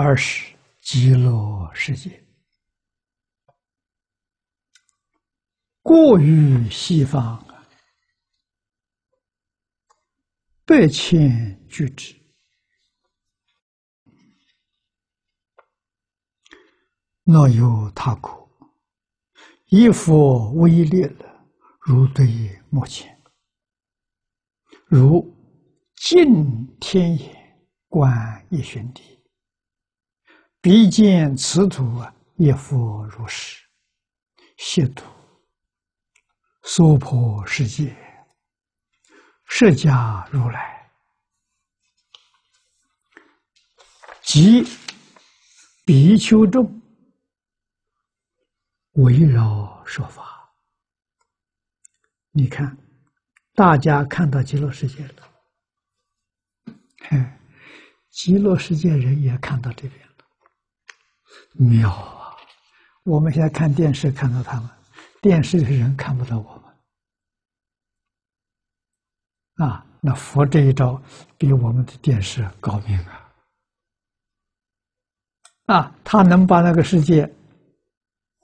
二是极乐世界，过于西方百千俱之，若有他国，以佛威力了，如对目前，如尽天眼观一玄地。必见此土啊，亦复如是。亵渎娑婆世界，释迦如来及比丘众围绕说法。你看，大家看到极乐世界了，嘿，极乐世界人也看到这边。妙啊！我们现在看电视看到他们，电视的人看不到我们。啊，那佛这一招比我们的电视高明啊！啊，他能把那个世界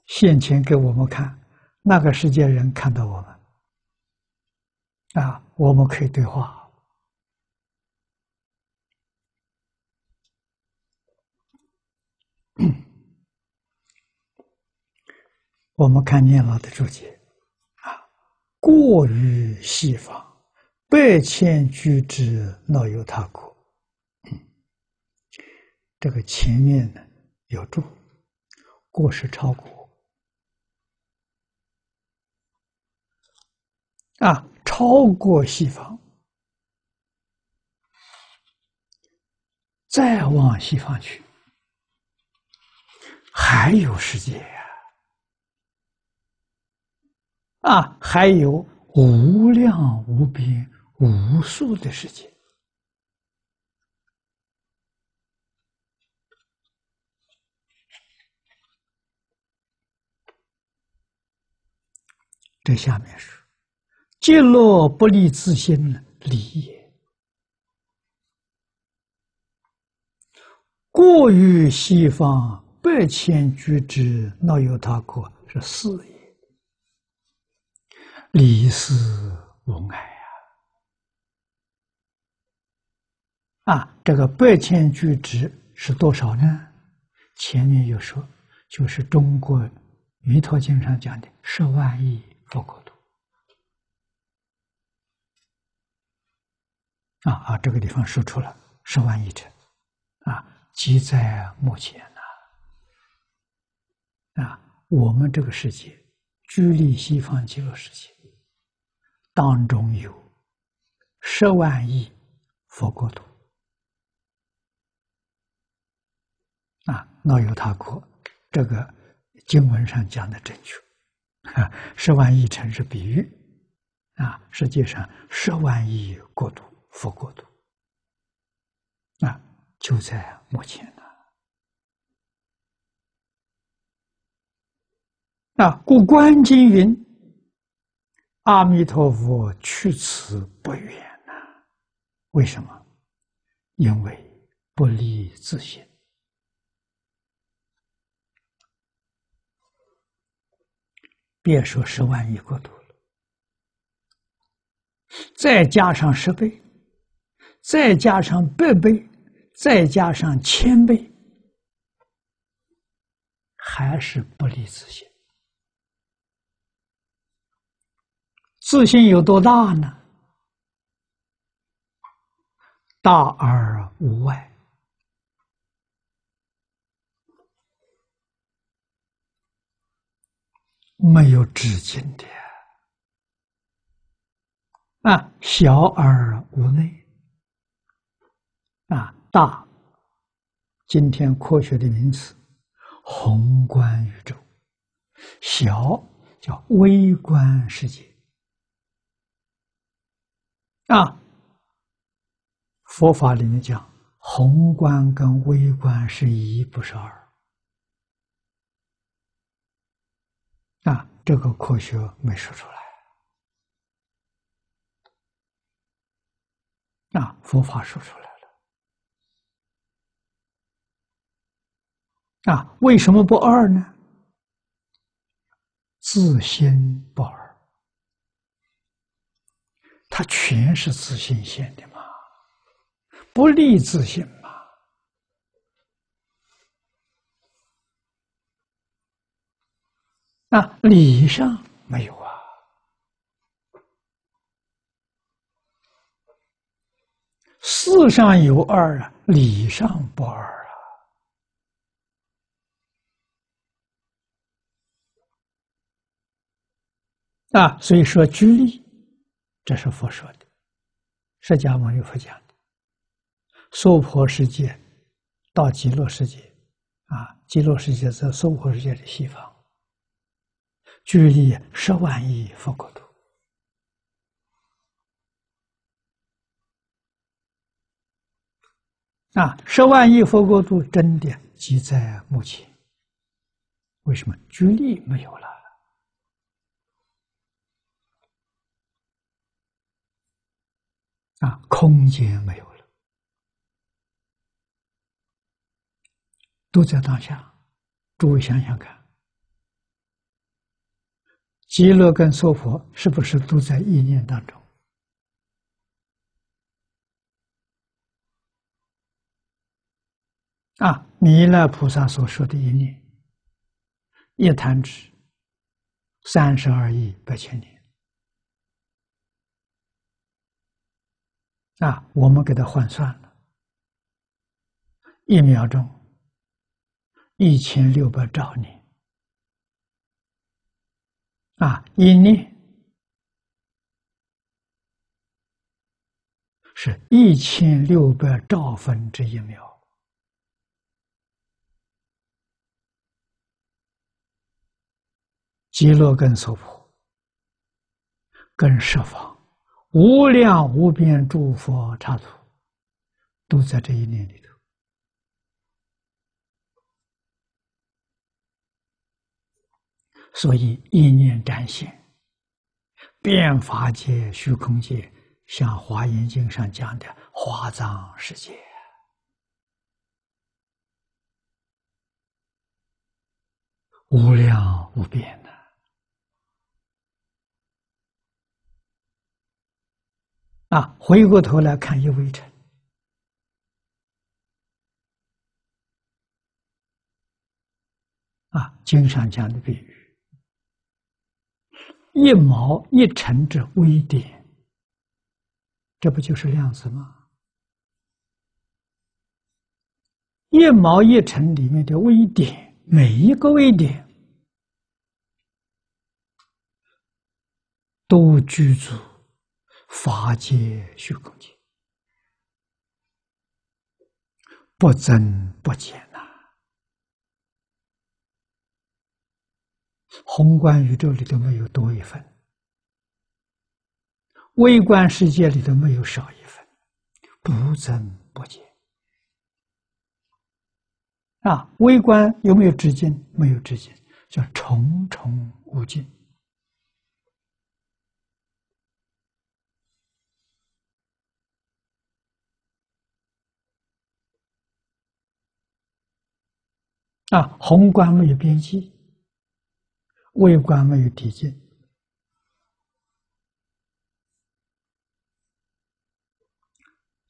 现前给我们看，那个世界人看到我们，啊，我们可以对话。我们看念老的注解，啊，过于西方，百千居之，若有他国。这个前面呢有注，过是超过，啊，超过西方，再往西方去，还有世界。啊，还有无量无边无数的世界。这下面是：极乐不离自心理也，过于西方百千居之，那有他可是四也。离世无碍啊！啊，这个百千俱值是多少呢？前面有说，就是中国《弥陀经》上讲的十万亿佛国土。啊啊，这个地方说出了十万亿乘，啊，即在目前呐。啊，我们这个世界居离西方极乐世界。当中有十万亿佛国土。啊，那有他国，这个经文上讲的正确。啊，十万亿城是比喻。啊，实际上十万亿国土佛国土。啊，就在目前呢。啊，故观经云。阿弥陀佛去此不远呐，为什么？因为不离自性。别说十万亿国土了，再加上十倍，再加上百倍，再加上千倍，还是不离自性。自信有多大呢？大而无外，没有止境的啊！小而无内啊！大，今天科学的名词，宏观宇宙；小，叫微观世界。啊，佛法里面讲，宏观跟微观是一，不是二。啊，这个科学没说出来。啊，佛法说出来了。啊，为什么不二呢？自心不二，它全是自心现的嘛，不立自信嘛。啊，理上没有啊，事上有二啊，理上不二。啊，所以说居利，这是佛说的，释迦牟尼佛讲的。娑婆世界到极乐世界，啊，极乐世界在娑婆世界的西方，距离十万亿佛国土。啊，十万亿佛国土真的即在目前。为什么距离没有了？啊，空间没有了，都在当下。诸位想想看，极乐跟娑婆是不是都在意念当中？啊，弥勒菩萨所说的一念，一弹指，三十二亿八千年。啊，我们给它换算了，一秒钟一千六百兆年，啊，一念是一千六百兆分之一秒，极乐跟娑婆跟十方。无量无边诸佛刹土，都在这一念里头。所以一念展现，变法界、虚空界，像《华严经》上讲的华藏世界，无量无边。啊，回过头来看一微尘，啊，经上讲的比喻，一毛一尘之微点，这不就是量子吗？一毛一尘里面的微点，每一个微点都居住。法界虚空界，不增不减呐。宏观宇宙里头没有多一分，微观世界里头没有少一分，不增不减。啊，微观有没有止境？没有止境，叫重重无尽。啊，宏观没有边际，微观没有底境，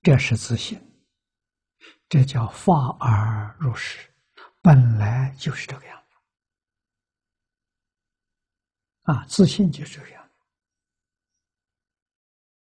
这是自信，这叫法而入实，本来就是这个样子。啊，自信就是这样。